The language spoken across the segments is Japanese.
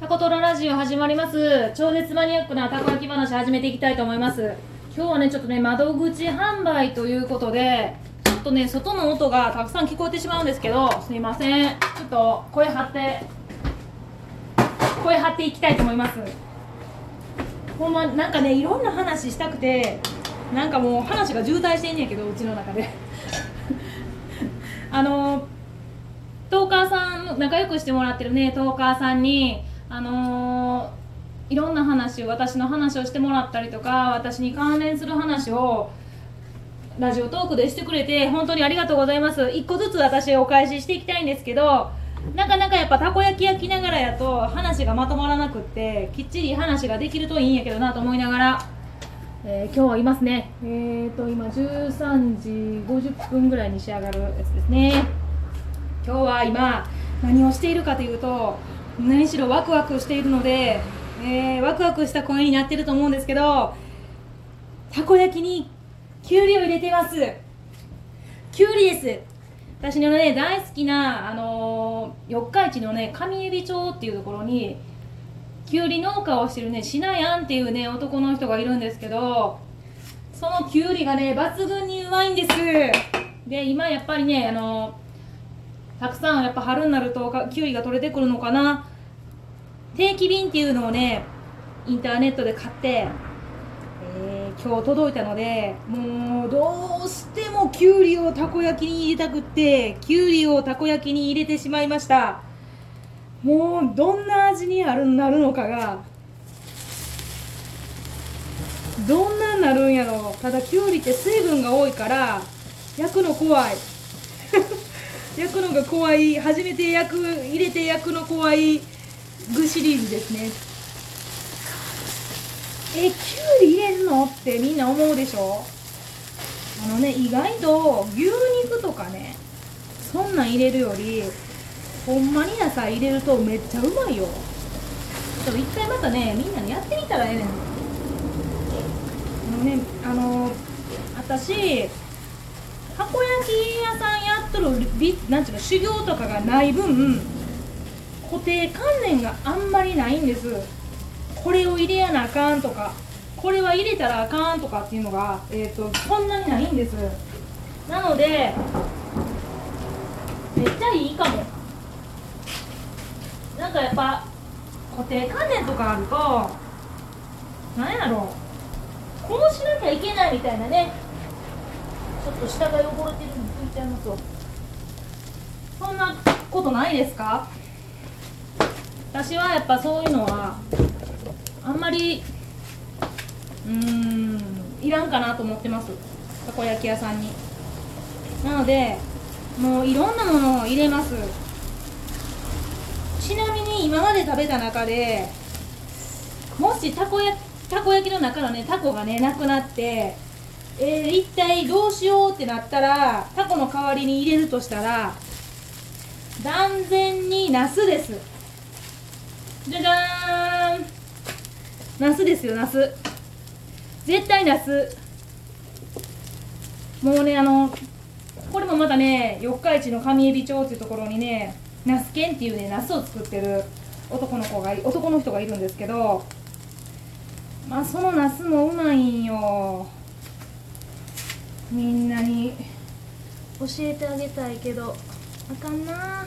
タコトロラジオ始まります。超絶マニアックなたこ焼き話始めていきたいと思います。今日はねちょっとね窓口販売ということでちょっとね外の音がたくさん聞こえてしまうんですけどすいません。ちょっと声張って声張っていきたいと思います。ほんまなんかねいろんな話したくてなんかもう話が渋滞してんねんけどうちの中で。あのトーカーさん仲良くしてもらってるねトーカーさんにあのーいろんな話私の話をしてもらったりとか私に関連する話をラジオトークでしてくれて本当にありがとうございます。一個ずつ私お返ししていきたいんですけどなかなかやっぱたこ焼き焼きながらやと話がまとまらなくってきっちり話ができるといいんやけどなと思いながら、えー今日はいますね。えーと今13時50分ぐらいに仕上がるやつですね。今日は今何をしているかというと何しろワクワクしているので、えーワクワクした声になってると思うんですけどたこ焼きにきゅうりを入れてます。きゅうりです。私のね大好きなあのー四日市のね上海老町っていうところにきゅうり農家をしてるねしなやんっていうね男の人がいるんですけどそのきゅうりがね抜群にうまいんです。で今やっぱりねあのたくさんやっぱ春になるとかきゅうりが取れてくるのかな。定期便っていうのをねインターネットで買って、えー今日届いたのでもうどうしてもきゅうりをたこ焼きに入れたくってきゅうりをたこ焼きに入れてしまいました。もうどんな味になるなるのかがどんなんなるんやろただきゅうりって水分が多いから焼くの怖い。焼くのが怖い初めて焼く入れて焼くの怖い具シリーズですね。えきゅうり入れるの？ってみんな思うでしょ？あのね意外と牛肉とかねそんなん入れるよりほんまに野菜入れるとめっちゃうまいよ。でも一回またねみんなにやってみたらええねん。あのねあの私たこ焼き屋さんやっとるびなんていうの修行とかがない分固定観念があんまりないんです。これを入れやなあかんとかこれは入れたらあかんとかっていうのが、えー、とそんなにないんです。なのでめっちゃいいかも。なんかやっぱ固定観念とかあるとなんやろうこうしなきゃいけないみたいなねちょっと下が汚れてるの拭いちゃいますわそんなことないですか？私はやっぱそういうのはあんまりうんいらんかなと思ってます。たこ焼き屋さんに。なのでもういろんなものを入れます。ちなみに今まで食べた中でもしたこ焼たこ焼きの中のねタコがねなくなってえー、一体どうしようってなったらタコの代わりに入れるとしたら断然にナスです。じゃじゃーん。ナスですよナス。絶対ナス。もうねあのこれもまたね四日市の上海老町っていうところにねナス犬っていうねナスを作ってる男の子が男の人がいるんですけどまあそのナスもうまいんよ。みんなに教えてあげたいけどあかんな。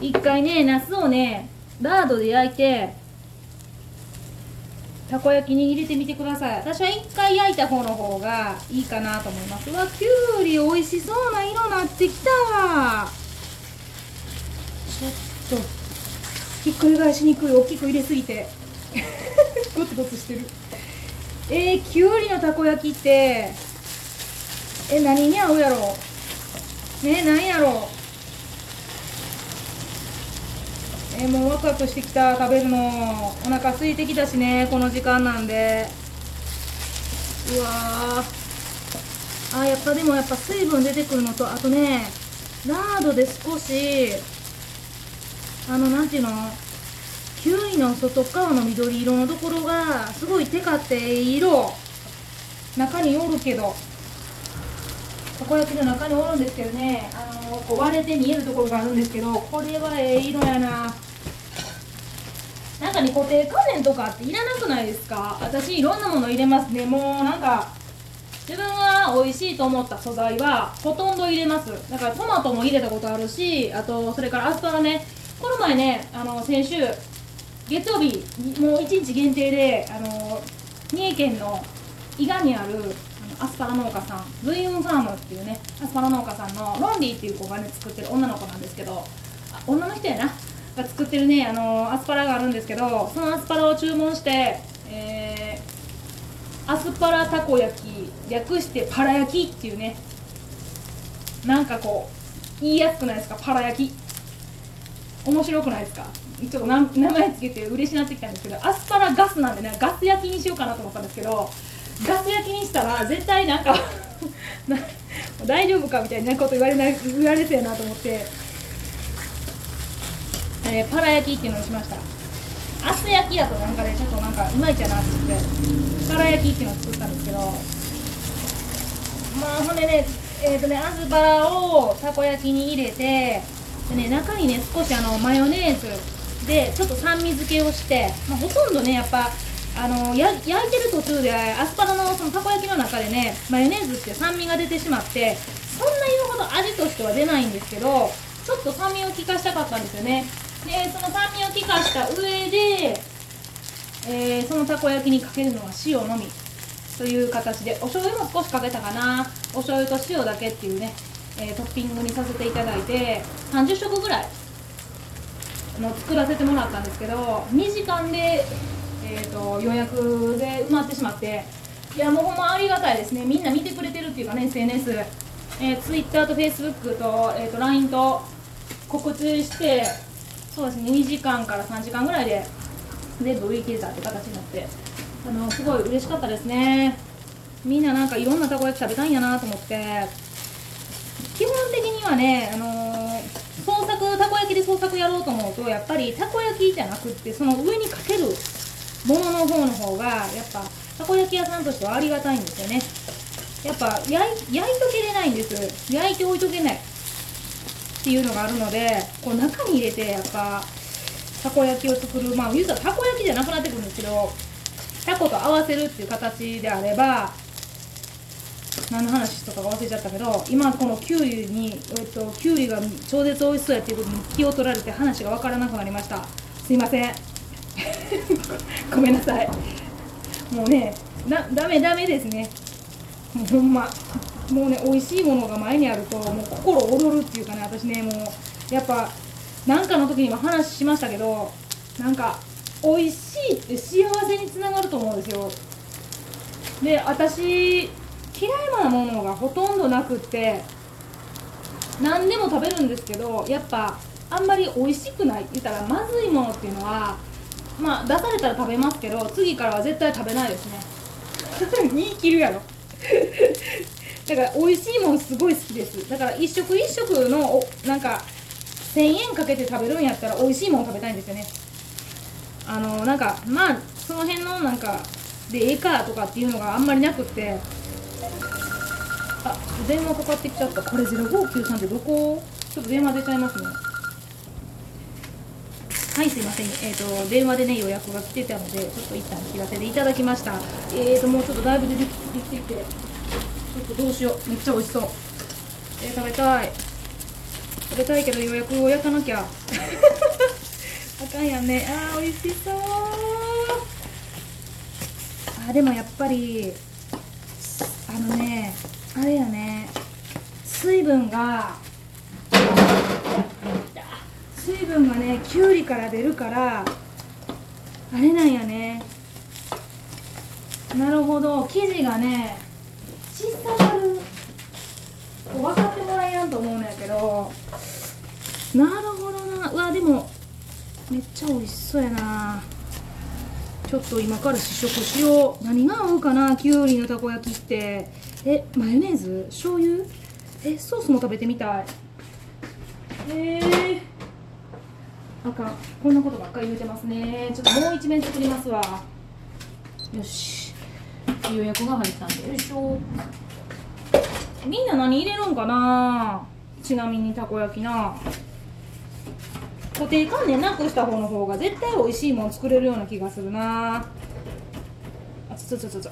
一回ねナスをねラードで焼いてたこ焼きに入れてみてください。私は一回焼いた方の方がいいかなと思います。うわきゅうり美味しそうな色なってきた。ちょっとひっくり返しにくい大きく入れすぎて。ゴツゴツしてる。えー、きゅうりのたこ焼きって。え何に合うやろ？ね何やろ？えー、もうワクワクしてきた食べるの。お腹空いてきたしねこの時間なんで。うわー。あやっぱでもやっぱ水分出てくるのとあとねラードで少しあのなんていうの？キウイの外側の緑色のところがすごいテカって色中におるけど。たこ焼きの中におるんですけどね。あのこう割れて見えるところがあるんですけどこれはええ色やな。なんかね固定観念とかっていらなくないですか？私いろんなもの入れますね。もうなんか自分が美味しいと思った素材はほとんど入れます。だからトマトも入れたことあるしあとそれからアスパラね。この前ねあの先週月曜日もう1日限定であの三重県の伊賀にあるアスパラ農家さんブイウンファームっていうねアスパラ農家さんのロンリーっていう子がね作ってる女の子なんですけど女の人やなが作ってるねあのアスパラがあるんですけどそのアスパラを注文して、えー、アスパラたこ焼き略してパラ焼きっていうねなんかこう言いやすくないですか？パラ焼き。面白くないですか？ちょっとな名前つけて嬉しなってきたんですけどアスパラガスなんでねガス焼きにしようかなと思ったんですけどガス焼きにしたら絶対なんか 大丈夫かみたいなこと言われない言われそうやなと思って、えーパラ焼きっていうのにしました。アス焼きだとなんかねちょっとなんかいまいちやなってってパラ焼きっていうのを作ったんですけどまあほんでねえーとねアスパラをたこ焼きに入れてでね中にね少しあのマヨネーズでちょっと酸味付けをして、まあ、ほとんどねやっぱあのや焼いてる途中でアスパラのそのたこ焼きの中でねマヨネーズって酸味が出てしまってそんな言うほど味としては出ないんですけどちょっと酸味を効かしたかったんですよね。でその酸味を効かした上で、えーそのたこ焼きにかけるのは塩のみ。という形でお醤油も少しかけたかな。お醤油と塩だけっていうね、えートッピングにさせていただいて30食ぐらいの作らせてもらったんですけど2時間で、えー、と予約で埋まってしまっていやもうほんまありがたいですね。みんな見てくれてるっていうかね SNS、えー、Twitter と Facebook と,、えー、と LINE と告知してそうですね2時間から3時間ぐらいで全部売り切れたって形になってあのすごい嬉しかったですね。みんななんかいろんなたこ焼き食べたいんやなと思って。基本的にはね、あの焼きで創作やろうと思うとやっぱりたこ焼きじゃなくってその上にかけるものの方の方がやっぱたこ焼き屋さんとしてはありがたいんですよね。やっぱ焼い焼いとけれないんです。焼いて置いとけないっていうのがあるのでこう中に入れてやっぱたこ焼きを作る。まあ言うたらたこ焼きじゃなくなってくるんですけどたこと合わせるっていう形であれば何の話とか忘れちゃったけど今このきゅうりに、えっと、きゅうりが超絶美味しそうやっていうことに気を取られて話が分からなくなりました。すいません。ごめんなさい。もうねだダメダメですね。もうほんま。もうね美味しいものが前にあるともう心躍るっていうかね私ねもうやっぱなんかの時にも話しましたけどなんか美味しいって幸せにつながると思うんですよ。で私嫌いなものがほとんどなくって何でも食べるんですけどやっぱあんまり美味しくない。言ったらまずいものっていうのはまあ出されたら食べますけど次からは絶対食べないですね。言い切るやろ。だから美味しいもんすごい好きです。だから一食一食のおなんか1000円かけて食べるんやったら美味しいもん食べたいんですよね。あのなんかまあその辺のなんかでええかとかっていうのがあんまりなくってあ電話かかってきちゃった。これ0593ってどこ？ちょっと電話出ちゃいますね。はいすいません。えっ、と電話でね予約が来てたのでちょっと一旦切らせていただきました。えーともうちょっとだいぶ出てきてきてちょっとどうしよう。めっちゃ美味しそう。えー、食べたい。食べたいけど予約を焼かなきゃ。あかんやんね。あー美味しそう。あでもやっぱりあのねあれやね。水分が水分がねきゅうりから出るからあれなんやね。なるほど。生地がね小さなる。分かってもらえやんと思うんやけど。なるほどな。うわでもめっちゃ美味しそうやな。ちょっと今から試食しよう。何が合うかなきゅうりのたこ焼きって。えマヨネーズ？醤油？えソースも食べてみたい。えー、あかん。こんなことばっかり言うてますね。ちょっともう一面作りますわ。よし。予約が入ったんで。よいしょみんな何入れるんかな？ちなみにたこ焼きな。固定観念なくした方の方が絶対美味しいもん作れるような気がするな。あつつつつつあ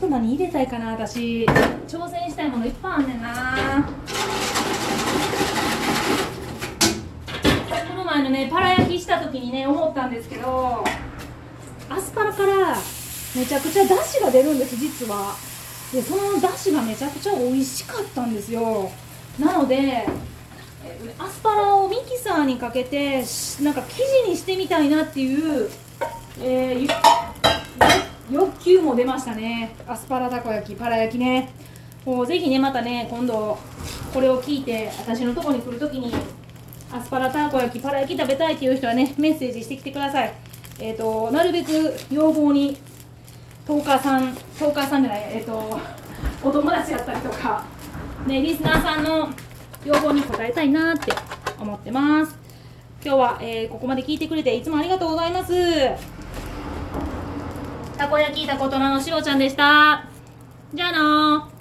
と何入れたいかな私。挑戦したいものいっぱいあんねんな。この前のねパラ焼きした時にね思ったんですけどアスパラからめちゃくちゃ出汁が出るんです実は。でその出汁がめちゃくちゃ美味しかったんですよ。なのでアスパラをミキサーにかけてなんか生地にしてみたいなっていう、えー欲求も出ましたね。アスパラたこ焼きパラ焼きね。もうぜひねまたね今度これを聞いて私のとこに来るときにアスパラたこ焼きパラ焼き食べたいっていう人はねメッセージしてきてください。えっ、となるべく要望にトーカーさんトーカーさんじゃないえっ、とお友達やったりとかねリスナーさんの要望に応えたいなって思ってます。今日は、えーここまで聞いてくれていつもありがとうございます。たこ焼きたことなのしおちゃんでした。じゃあのー。